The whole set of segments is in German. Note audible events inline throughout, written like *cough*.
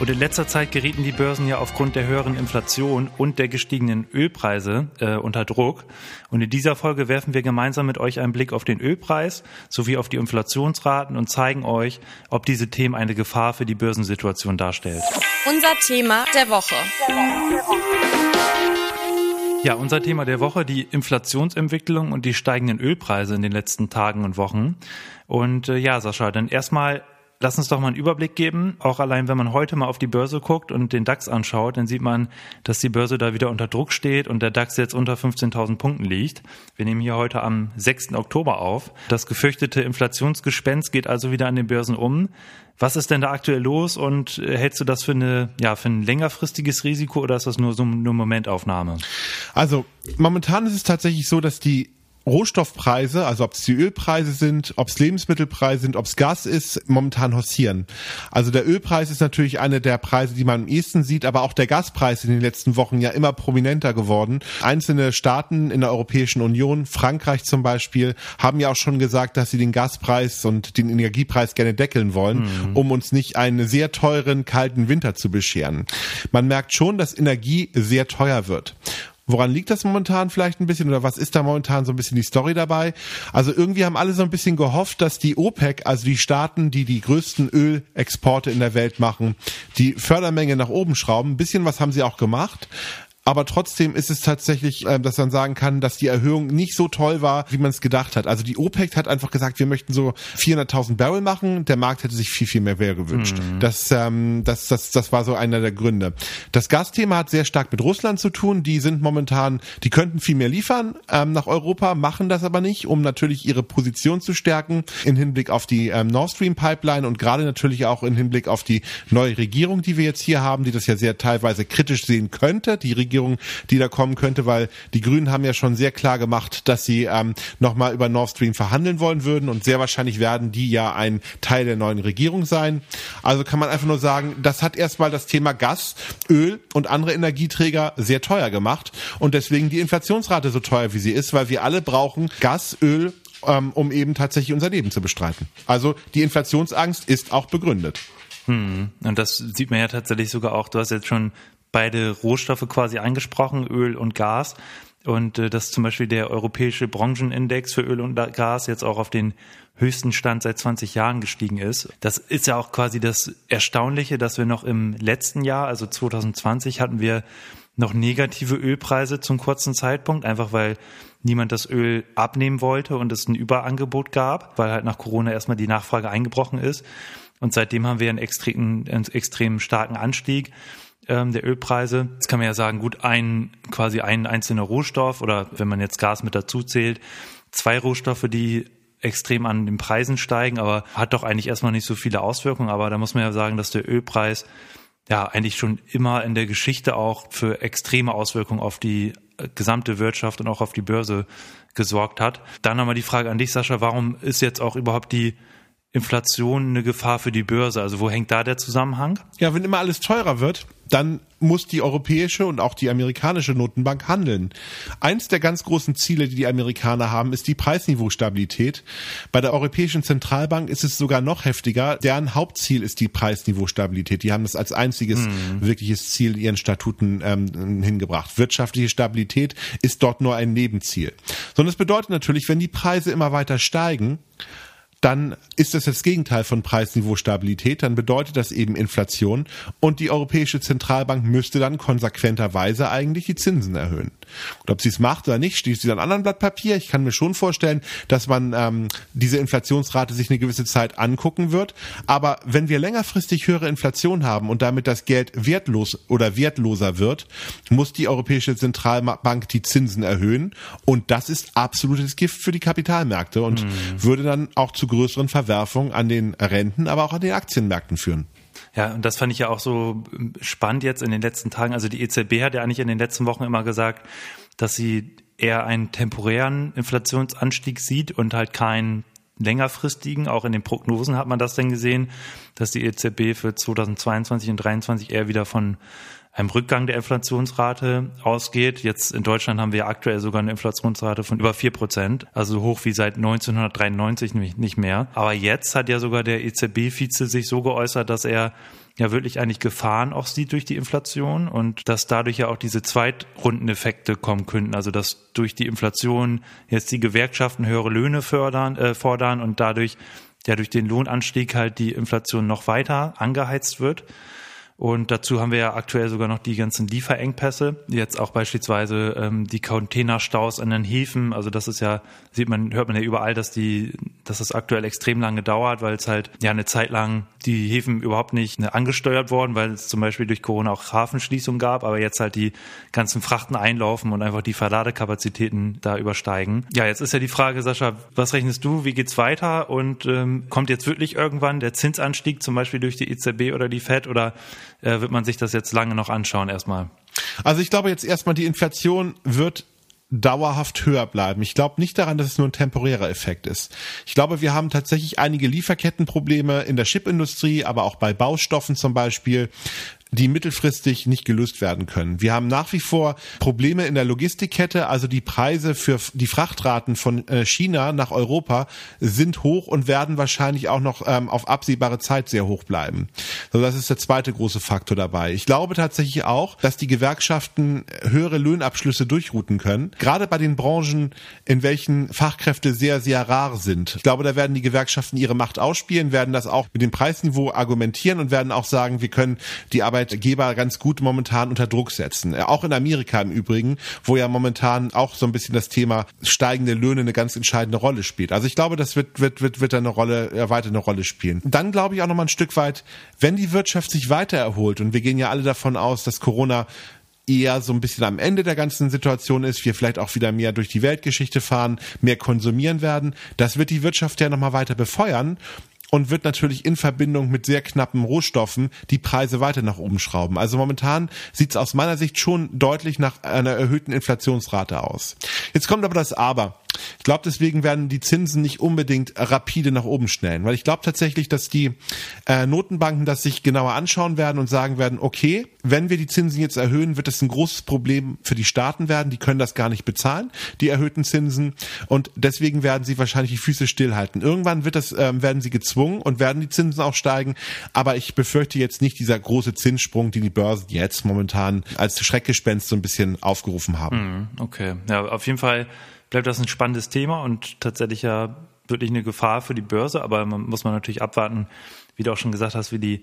Und in letzter Zeit gerieten die Börsen ja aufgrund der höheren Inflation und der gestiegenen Ölpreise äh, unter Druck. Und in dieser Folge werfen wir gemeinsam mit euch einen Blick auf den Ölpreis sowie auf die Inflationsraten und zeigen euch, ob diese Themen eine Gefahr für die Börsensituation darstellt. Unser Thema der Woche. Ja, unser Thema der Woche, die Inflationsentwicklung und die steigenden Ölpreise in den letzten Tagen und Wochen. Und äh, ja, Sascha, dann erstmal Lass uns doch mal einen Überblick geben. Auch allein, wenn man heute mal auf die Börse guckt und den DAX anschaut, dann sieht man, dass die Börse da wieder unter Druck steht und der DAX jetzt unter 15.000 Punkten liegt. Wir nehmen hier heute am 6. Oktober auf. Das gefürchtete Inflationsgespenst geht also wieder an den Börsen um. Was ist denn da aktuell los und äh, hältst du das für eine, ja, für ein längerfristiges Risiko oder ist das nur so eine Momentaufnahme? Also, momentan ist es tatsächlich so, dass die Rohstoffpreise, also ob es die Ölpreise sind, ob es Lebensmittelpreise sind, ob es Gas ist, momentan hossieren. Also der Ölpreis ist natürlich eine der Preise, die man am ehesten sieht, aber auch der Gaspreis in den letzten Wochen ja immer prominenter geworden. Einzelne Staaten in der Europäischen Union, Frankreich zum Beispiel, haben ja auch schon gesagt, dass sie den Gaspreis und den Energiepreis gerne deckeln wollen, mhm. um uns nicht einen sehr teuren, kalten Winter zu bescheren. Man merkt schon, dass Energie sehr teuer wird. Woran liegt das momentan vielleicht ein bisschen oder was ist da momentan so ein bisschen die Story dabei? Also irgendwie haben alle so ein bisschen gehofft, dass die OPEC, also die Staaten, die die größten Ölexporte in der Welt machen, die Fördermenge nach oben schrauben. Ein bisschen was haben sie auch gemacht aber trotzdem ist es tatsächlich, äh, dass man sagen kann, dass die Erhöhung nicht so toll war, wie man es gedacht hat. Also die OPEC hat einfach gesagt, wir möchten so 400.000 Barrel machen. Der Markt hätte sich viel, viel mehr mehr gewünscht. Mhm. Das, ähm, das, das, das war so einer der Gründe. Das Gasthema hat sehr stark mit Russland zu tun. Die sind momentan, die könnten viel mehr liefern ähm, nach Europa, machen das aber nicht, um natürlich ihre Position zu stärken in Hinblick auf die ähm, Nord Stream Pipeline und gerade natürlich auch in Hinblick auf die neue Regierung, die wir jetzt hier haben, die das ja sehr teilweise kritisch sehen könnte. Die Regierung Regierung, die da kommen könnte, weil die Grünen haben ja schon sehr klar gemacht, dass sie ähm, nochmal über Nord Stream verhandeln wollen würden und sehr wahrscheinlich werden die ja ein Teil der neuen Regierung sein. Also kann man einfach nur sagen, das hat erstmal das Thema Gas, Öl und andere Energieträger sehr teuer gemacht und deswegen die Inflationsrate so teuer wie sie ist, weil wir alle brauchen Gas, Öl ähm, um eben tatsächlich unser Leben zu bestreiten. Also die Inflationsangst ist auch begründet. Hm. Und das sieht man ja tatsächlich sogar auch, du hast jetzt schon beide Rohstoffe quasi angesprochen, Öl und Gas. Und äh, dass zum Beispiel der europäische Branchenindex für Öl und Gas jetzt auch auf den höchsten Stand seit 20 Jahren gestiegen ist. Das ist ja auch quasi das Erstaunliche, dass wir noch im letzten Jahr, also 2020, hatten wir noch negative Ölpreise zum kurzen Zeitpunkt, einfach weil niemand das Öl abnehmen wollte und es ein Überangebot gab, weil halt nach Corona erstmal die Nachfrage eingebrochen ist. Und seitdem haben wir einen extrem, einen extrem starken Anstieg ähm, der Ölpreise. Jetzt kann man ja sagen, gut, ein quasi ein einzelner Rohstoff oder wenn man jetzt Gas mit dazu zählt, zwei Rohstoffe, die extrem an den Preisen steigen, aber hat doch eigentlich erstmal nicht so viele Auswirkungen. Aber da muss man ja sagen, dass der Ölpreis ja eigentlich schon immer in der Geschichte auch für extreme Auswirkungen auf die äh, gesamte Wirtschaft und auch auf die Börse gesorgt hat. Dann nochmal die Frage an dich, Sascha, warum ist jetzt auch überhaupt die Inflation eine Gefahr für die Börse? Also wo hängt da der Zusammenhang? Ja, wenn immer alles teurer wird, dann muss die europäische und auch die amerikanische Notenbank handeln. Eins der ganz großen Ziele, die die Amerikaner haben, ist die Preisniveaustabilität. Bei der Europäischen Zentralbank ist es sogar noch heftiger. Deren Hauptziel ist die Preisniveaustabilität. Die haben das als einziges mhm. wirkliches Ziel ihren Statuten ähm, hingebracht. Wirtschaftliche Stabilität ist dort nur ein Nebenziel. Sondern es bedeutet natürlich, wenn die Preise immer weiter steigen, dann ist das das Gegenteil von Preisniveaustabilität, dann bedeutet das eben Inflation und die Europäische Zentralbank müsste dann konsequenterweise eigentlich die Zinsen erhöhen. Und ob sie es macht oder nicht, steht sie an anderen Blatt Papier. Ich kann mir schon vorstellen, dass man ähm, diese Inflationsrate sich eine gewisse Zeit angucken wird. Aber wenn wir längerfristig höhere Inflation haben und damit das Geld wertlos oder wertloser wird, muss die Europäische Zentralbank die Zinsen erhöhen. Und das ist absolutes Gift für die Kapitalmärkte und mhm. würde dann auch zu größeren Verwerfungen an den Renten, aber auch an den Aktienmärkten führen. Ja, und das fand ich ja auch so spannend jetzt in den letzten Tagen. Also die EZB hat ja eigentlich in den letzten Wochen immer gesagt, dass sie eher einen temporären Inflationsanstieg sieht und halt keinen längerfristigen, auch in den Prognosen hat man das denn gesehen, dass die EZB für 2022 und 2023 eher wieder von einem Rückgang der Inflationsrate ausgeht. Jetzt in Deutschland haben wir aktuell sogar eine Inflationsrate von über vier Prozent, also so hoch wie seit 1993 nicht mehr. Aber jetzt hat ja sogar der EZB-Vize sich so geäußert, dass er ja wirklich eigentlich Gefahren auch sieht durch die Inflation und dass dadurch ja auch diese Zweitrundeneffekte kommen könnten. Also dass durch die Inflation jetzt die Gewerkschaften höhere Löhne fördern, äh, fordern und dadurch ja durch den Lohnanstieg halt die Inflation noch weiter angeheizt wird. Und dazu haben wir ja aktuell sogar noch die ganzen Lieferengpässe. Jetzt auch beispielsweise ähm, die Containerstaus an den Häfen. Also das ist ja, sieht man, hört man ja überall, dass die, dass das aktuell extrem lange dauert, weil es halt ja eine Zeit lang die Häfen überhaupt nicht ne, angesteuert worden, weil es zum Beispiel durch Corona auch Hafenschließung gab, aber jetzt halt die ganzen Frachten einlaufen und einfach die Verladekapazitäten da übersteigen. Ja, jetzt ist ja die Frage, Sascha, was rechnest du? Wie geht's weiter? Und ähm, kommt jetzt wirklich irgendwann der Zinsanstieg, zum Beispiel durch die EZB oder die Fed oder äh, wird man sich das jetzt lange noch anschauen erstmal. Also ich glaube jetzt erstmal, die Inflation wird dauerhaft höher bleiben. Ich glaube nicht daran, dass es nur ein temporärer Effekt ist. Ich glaube, wir haben tatsächlich einige Lieferkettenprobleme in der Chipindustrie, aber auch bei Baustoffen zum Beispiel die mittelfristig nicht gelöst werden können. Wir haben nach wie vor Probleme in der Logistikkette, also die Preise für die Frachtraten von äh, China nach Europa sind hoch und werden wahrscheinlich auch noch ähm, auf absehbare Zeit sehr hoch bleiben. So, das ist der zweite große Faktor dabei. Ich glaube tatsächlich auch, dass die Gewerkschaften höhere Löhnabschlüsse durchrouten können, gerade bei den Branchen, in welchen Fachkräfte sehr, sehr rar sind. Ich glaube, da werden die Gewerkschaften ihre Macht ausspielen, werden das auch mit dem Preisniveau argumentieren und werden auch sagen, wir können die Arbeit Arbeitgeber ganz gut momentan unter Druck setzen. Äh, auch in Amerika im Übrigen, wo ja momentan auch so ein bisschen das Thema steigende Löhne eine ganz entscheidende Rolle spielt. Also ich glaube, das wird, wird, wird, wird eine Rolle, ja, weiter eine Rolle spielen. Dann glaube ich auch noch mal ein Stück weit, wenn die Wirtschaft sich weiter erholt und wir gehen ja alle davon aus, dass Corona eher so ein bisschen am Ende der ganzen Situation ist, wir vielleicht auch wieder mehr durch die Weltgeschichte fahren, mehr konsumieren werden, das wird die Wirtschaft ja nochmal weiter befeuern und wird natürlich in Verbindung mit sehr knappen Rohstoffen die Preise weiter nach oben schrauben. Also momentan sieht es aus meiner Sicht schon deutlich nach einer erhöhten Inflationsrate aus. Jetzt kommt aber das Aber. Ich glaube, deswegen werden die Zinsen nicht unbedingt rapide nach oben schnellen, weil ich glaube tatsächlich, dass die äh, Notenbanken das sich genauer anschauen werden und sagen werden, okay, wenn wir die Zinsen jetzt erhöhen, wird das ein großes Problem für die Staaten werden. Die können das gar nicht bezahlen, die erhöhten Zinsen. Und deswegen werden sie wahrscheinlich die Füße stillhalten. Irgendwann wird das, ähm, werden sie gezwungen und werden die Zinsen auch steigen. Aber ich befürchte jetzt nicht dieser große Zinssprung, den die Börsen jetzt momentan als Schreckgespenst so ein bisschen aufgerufen haben. Hm, okay, ja, auf jeden Fall bleibt das ein spannendes Thema und tatsächlich ja wirklich eine Gefahr für die Börse, aber man muss man natürlich abwarten, wie du auch schon gesagt hast, wie die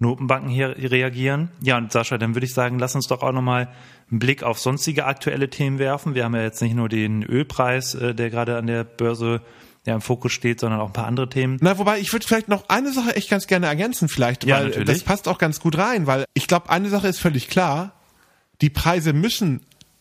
Notenbanken hier reagieren. Ja, und Sascha, dann würde ich sagen, lass uns doch auch nochmal einen Blick auf sonstige aktuelle Themen werfen. Wir haben ja jetzt nicht nur den Ölpreis, äh, der gerade an der Börse ja, im Fokus steht, sondern auch ein paar andere Themen. Na, wobei ich würde vielleicht noch eine Sache echt ganz gerne ergänzen, vielleicht, ja, weil natürlich. das passt auch ganz gut rein, weil ich glaube, eine Sache ist völlig klar. Die Preise müssen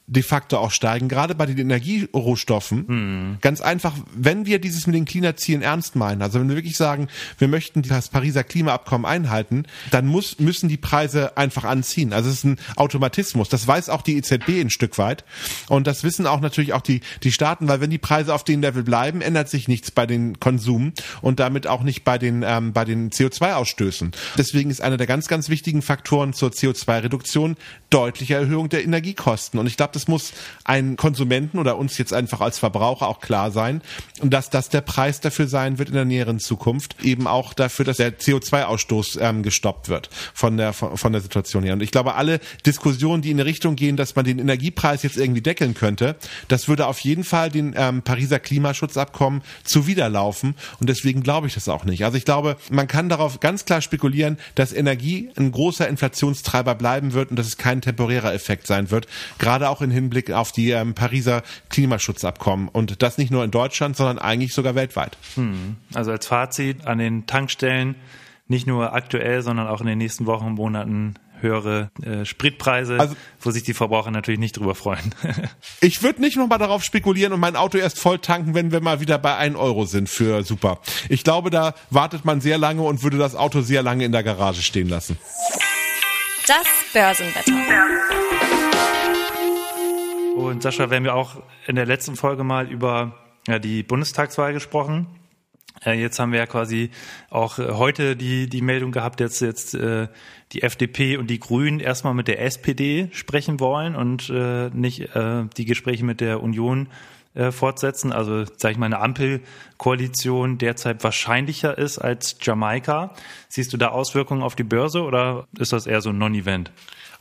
de facto auch steigen, gerade bei den Energierohstoffen. Hm. Ganz einfach, wenn wir dieses mit den Klimazielen ernst meinen, also wenn wir wirklich sagen, wir möchten das Pariser Klimaabkommen einhalten, dann muss, müssen die Preise einfach anziehen. Also es ist ein Automatismus. Das weiß auch die EZB ein Stück weit. Und das wissen auch natürlich auch die, die Staaten, weil wenn die Preise auf dem Level bleiben, ändert sich nichts bei den Konsum und damit auch nicht bei den, ähm, bei den CO2-Ausstößen. Deswegen ist einer der ganz, ganz wichtigen Faktoren zur CO2-Reduktion deutliche Erhöhung der Energiekosten. Und ich glaube, das muss ein Konsumenten oder uns jetzt einfach als Verbraucher auch klar sein und dass das der Preis dafür sein wird in der näheren Zukunft, eben auch dafür, dass der CO2-Ausstoß ähm, gestoppt wird von der von, von der Situation her. Und ich glaube, alle Diskussionen, die in eine Richtung gehen, dass man den Energiepreis jetzt irgendwie deckeln könnte, das würde auf jeden Fall den ähm, Pariser Klimaschutzabkommen zuwiderlaufen. Und deswegen glaube ich das auch nicht. Also ich glaube, man kann darauf ganz klar spekulieren, dass Energie ein großer Inflationstreiber bleiben wird und dass es kein temporärer Effekt sein wird. Gerade auch in Hinblick auf die ähm, Pariser Klimaschutzabkommen. Und das nicht nur in Deutschland, sondern eigentlich sogar weltweit. Hm. Also als Fazit an den Tankstellen nicht nur aktuell, sondern auch in den nächsten Wochen und Monaten höhere äh, Spritpreise, also, wo sich die Verbraucher natürlich nicht drüber freuen. *laughs* ich würde nicht nochmal darauf spekulieren und mein Auto erst voll tanken, wenn wir mal wieder bei 1 Euro sind für Super. Ich glaube, da wartet man sehr lange und würde das Auto sehr lange in der Garage stehen lassen. Das Börsenwetter. Und Sascha, wir haben ja auch in der letzten Folge mal über ja, die Bundestagswahl gesprochen. Äh, jetzt haben wir ja quasi auch äh, heute die, die Meldung gehabt, dass jetzt äh, die FDP und die Grünen erstmal mit der SPD sprechen wollen und äh, nicht äh, die Gespräche mit der Union äh, fortsetzen. Also, sage ich mal, eine Ampelkoalition derzeit wahrscheinlicher ist als Jamaika. Siehst du da Auswirkungen auf die Börse oder ist das eher so ein Non-Event?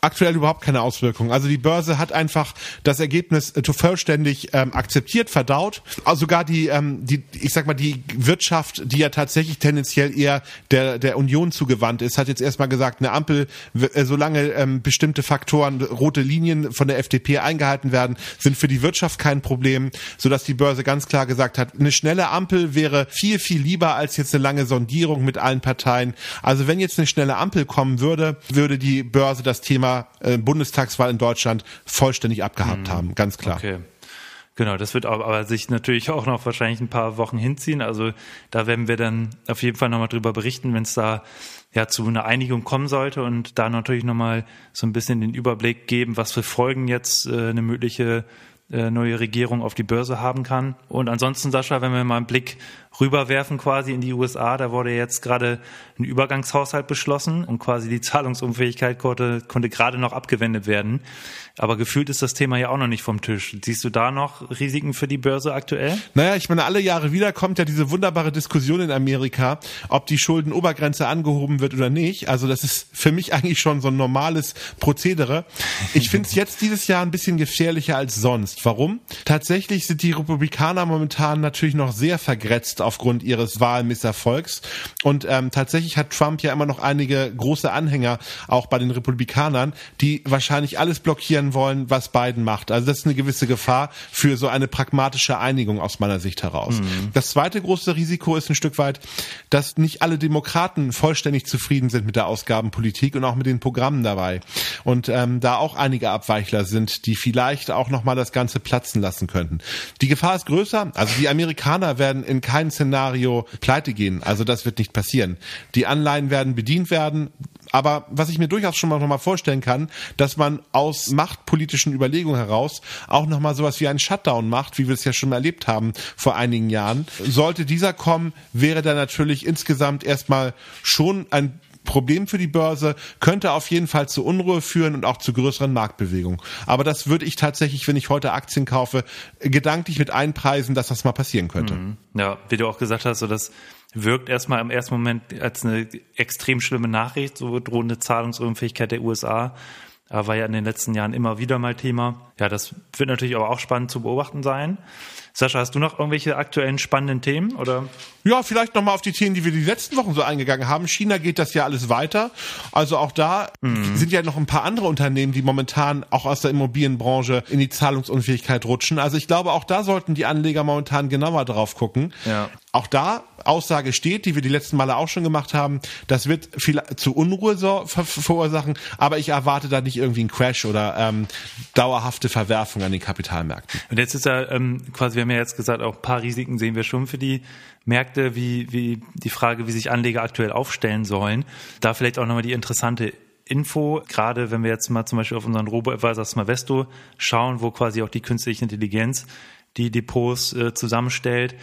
aktuell überhaupt keine Auswirkungen. Also die Börse hat einfach das Ergebnis äh, vollständig ähm, akzeptiert, verdaut. Also sogar die, ähm, die, ich sag mal, die Wirtschaft, die ja tatsächlich tendenziell eher der, der Union zugewandt ist, hat jetzt erstmal gesagt, eine Ampel, äh, solange ähm, bestimmte Faktoren, rote Linien von der FDP eingehalten werden, sind für die Wirtschaft kein Problem, sodass die Börse ganz klar gesagt hat, eine schnelle Ampel wäre viel, viel lieber als jetzt eine lange Sondierung mit allen Parteien. Also wenn jetzt eine schnelle Ampel kommen würde, würde die Börse das Thema äh, Bundestagswahl in Deutschland vollständig abgehakt mhm. haben, ganz klar. Okay. Genau, das wird aber sich natürlich auch noch wahrscheinlich ein paar Wochen hinziehen. Also da werden wir dann auf jeden Fall nochmal drüber berichten, wenn es da ja zu einer Einigung kommen sollte und da natürlich nochmal so ein bisschen den Überblick geben, was für Folgen jetzt äh, eine mögliche neue Regierung auf die Börse haben kann. Und ansonsten, Sascha, wenn wir mal einen Blick rüberwerfen quasi in die USA, da wurde jetzt gerade ein Übergangshaushalt beschlossen und quasi die *laughs* Zahlungsunfähigkeit konnte, konnte gerade noch abgewendet werden. Aber gefühlt ist das Thema ja auch noch nicht vom Tisch. Siehst du da noch Risiken für die Börse aktuell? Naja, ich meine, alle Jahre wieder kommt ja diese wunderbare Diskussion in Amerika, ob die Schuldenobergrenze angehoben wird oder nicht. Also das ist für mich eigentlich schon so ein normales Prozedere. Ich finde es *laughs* jetzt dieses Jahr ein bisschen gefährlicher als sonst. Warum? Tatsächlich sind die Republikaner momentan natürlich noch sehr vergrätzt aufgrund ihres Wahlmisserfolgs. Und ähm, tatsächlich hat Trump ja immer noch einige große Anhänger, auch bei den Republikanern, die wahrscheinlich alles blockieren wollen, was Biden macht. Also das ist eine gewisse Gefahr für so eine pragmatische Einigung aus meiner Sicht heraus. Mhm. Das zweite große Risiko ist ein Stück weit, dass nicht alle Demokraten vollständig zufrieden sind mit der Ausgabenpolitik und auch mit den Programmen dabei. Und ähm, da auch einige Abweichler sind, die vielleicht auch nochmal das Ganze platzen lassen könnten. Die Gefahr ist größer. Also die Amerikaner werden in keinem Szenario pleite gehen. Also das wird nicht passieren. Die Anleihen werden bedient werden. Aber was ich mir durchaus schon mal noch vorstellen kann, dass man aus machtpolitischen Überlegungen heraus auch noch mal sowas wie einen Shutdown macht, wie wir es ja schon erlebt haben vor einigen Jahren. Sollte dieser kommen, wäre da natürlich insgesamt erstmal schon ein Problem für die Börse, könnte auf jeden Fall zu Unruhe führen und auch zu größeren Marktbewegungen. Aber das würde ich tatsächlich, wenn ich heute Aktien kaufe, gedanklich mit einpreisen, dass das mal passieren könnte. Mhm. Ja, wie du auch gesagt hast, so das wirkt erstmal im ersten Moment als eine extrem schlimme Nachricht, so drohende Zahlungsunfähigkeit der USA. War ja in den letzten Jahren immer wieder mal Thema. Ja, das wird natürlich aber auch spannend zu beobachten sein. Sascha, hast du noch irgendwelche aktuellen spannenden Themen oder? Ja, vielleicht nochmal auf die Themen, die wir die letzten Wochen so eingegangen haben. China geht das ja alles weiter. Also auch da mhm. sind ja noch ein paar andere Unternehmen, die momentan auch aus der Immobilienbranche in die Zahlungsunfähigkeit rutschen. Also ich glaube, auch da sollten die Anleger momentan genauer drauf gucken. Ja. Auch da Aussage steht, die wir die letzten Male auch schon gemacht haben. Das wird viel zu Unruhe so, ver verursachen, aber ich erwarte da nicht irgendwie einen Crash oder ähm, dauerhafte Verwerfung an den Kapitalmärkten. Und jetzt ist ja ähm, quasi, wir haben ja jetzt gesagt, auch ein paar Risiken sehen wir schon für die Märkte, wie, wie die Frage, wie sich Anleger aktuell aufstellen sollen. Da vielleicht auch nochmal die interessante Info, gerade wenn wir jetzt mal zum Beispiel auf unseren Robo-Advisor Smavesto schauen, wo quasi auch die künstliche Intelligenz die Depots äh, zusammenstellt.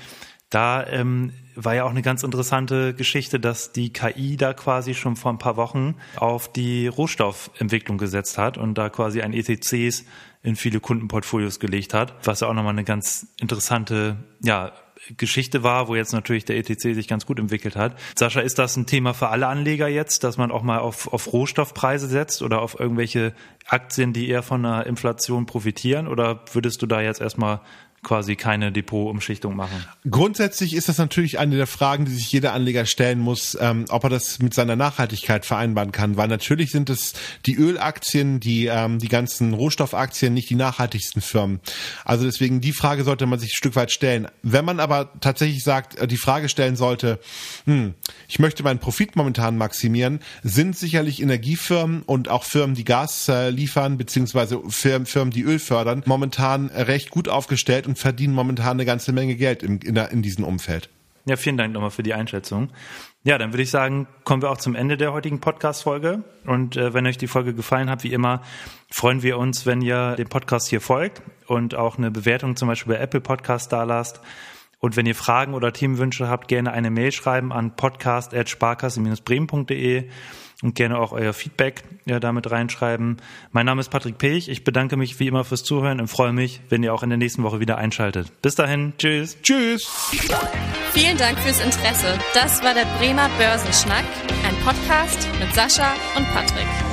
Da ähm, war ja auch eine ganz interessante Geschichte, dass die KI da quasi schon vor ein paar Wochen auf die Rohstoffentwicklung gesetzt hat und da quasi ein ETCs in viele Kundenportfolios gelegt hat, was ja auch nochmal eine ganz interessante ja, Geschichte war, wo jetzt natürlich der ETC sich ganz gut entwickelt hat. Sascha, ist das ein Thema für alle Anleger jetzt, dass man auch mal auf, auf Rohstoffpreise setzt oder auf irgendwelche Aktien, die eher von einer Inflation profitieren? Oder würdest du da jetzt erstmal quasi keine Depotumschichtung machen? Grundsätzlich ist das natürlich eine der Fragen, die sich jeder Anleger stellen muss, ähm, ob er das mit seiner Nachhaltigkeit vereinbaren kann. Weil natürlich sind es die Ölaktien, die, ähm, die ganzen Rohstoffaktien nicht die nachhaltigsten Firmen. Also deswegen die Frage sollte man sich ein Stück weit stellen. Wenn man aber tatsächlich sagt, äh, die Frage stellen sollte, hm, ich möchte meinen Profit momentan maximieren, sind sicherlich Energiefirmen und auch Firmen, die Gas äh, liefern, beziehungsweise Firmen, Firmen, die Öl fördern, momentan recht gut aufgestellt und verdienen momentan eine ganze Menge Geld in, in, in diesem Umfeld. Ja, vielen Dank nochmal für die Einschätzung. Ja, dann würde ich sagen, kommen wir auch zum Ende der heutigen Podcast-Folge. Und äh, wenn euch die Folge gefallen hat, wie immer, freuen wir uns, wenn ihr dem Podcast hier folgt und auch eine Bewertung zum Beispiel bei Apple Podcast da lasst Und wenn ihr Fragen oder Themenwünsche habt, gerne eine Mail schreiben an podcast.sparkasse-bremen.de und gerne auch euer Feedback ja, damit reinschreiben. Mein Name ist Patrick Pech. Ich bedanke mich wie immer fürs Zuhören und freue mich, wenn ihr auch in der nächsten Woche wieder einschaltet. Bis dahin, tschüss. Tschüss. Vielen Dank fürs Interesse. Das war der Bremer Börsenschnack, ein Podcast mit Sascha und Patrick.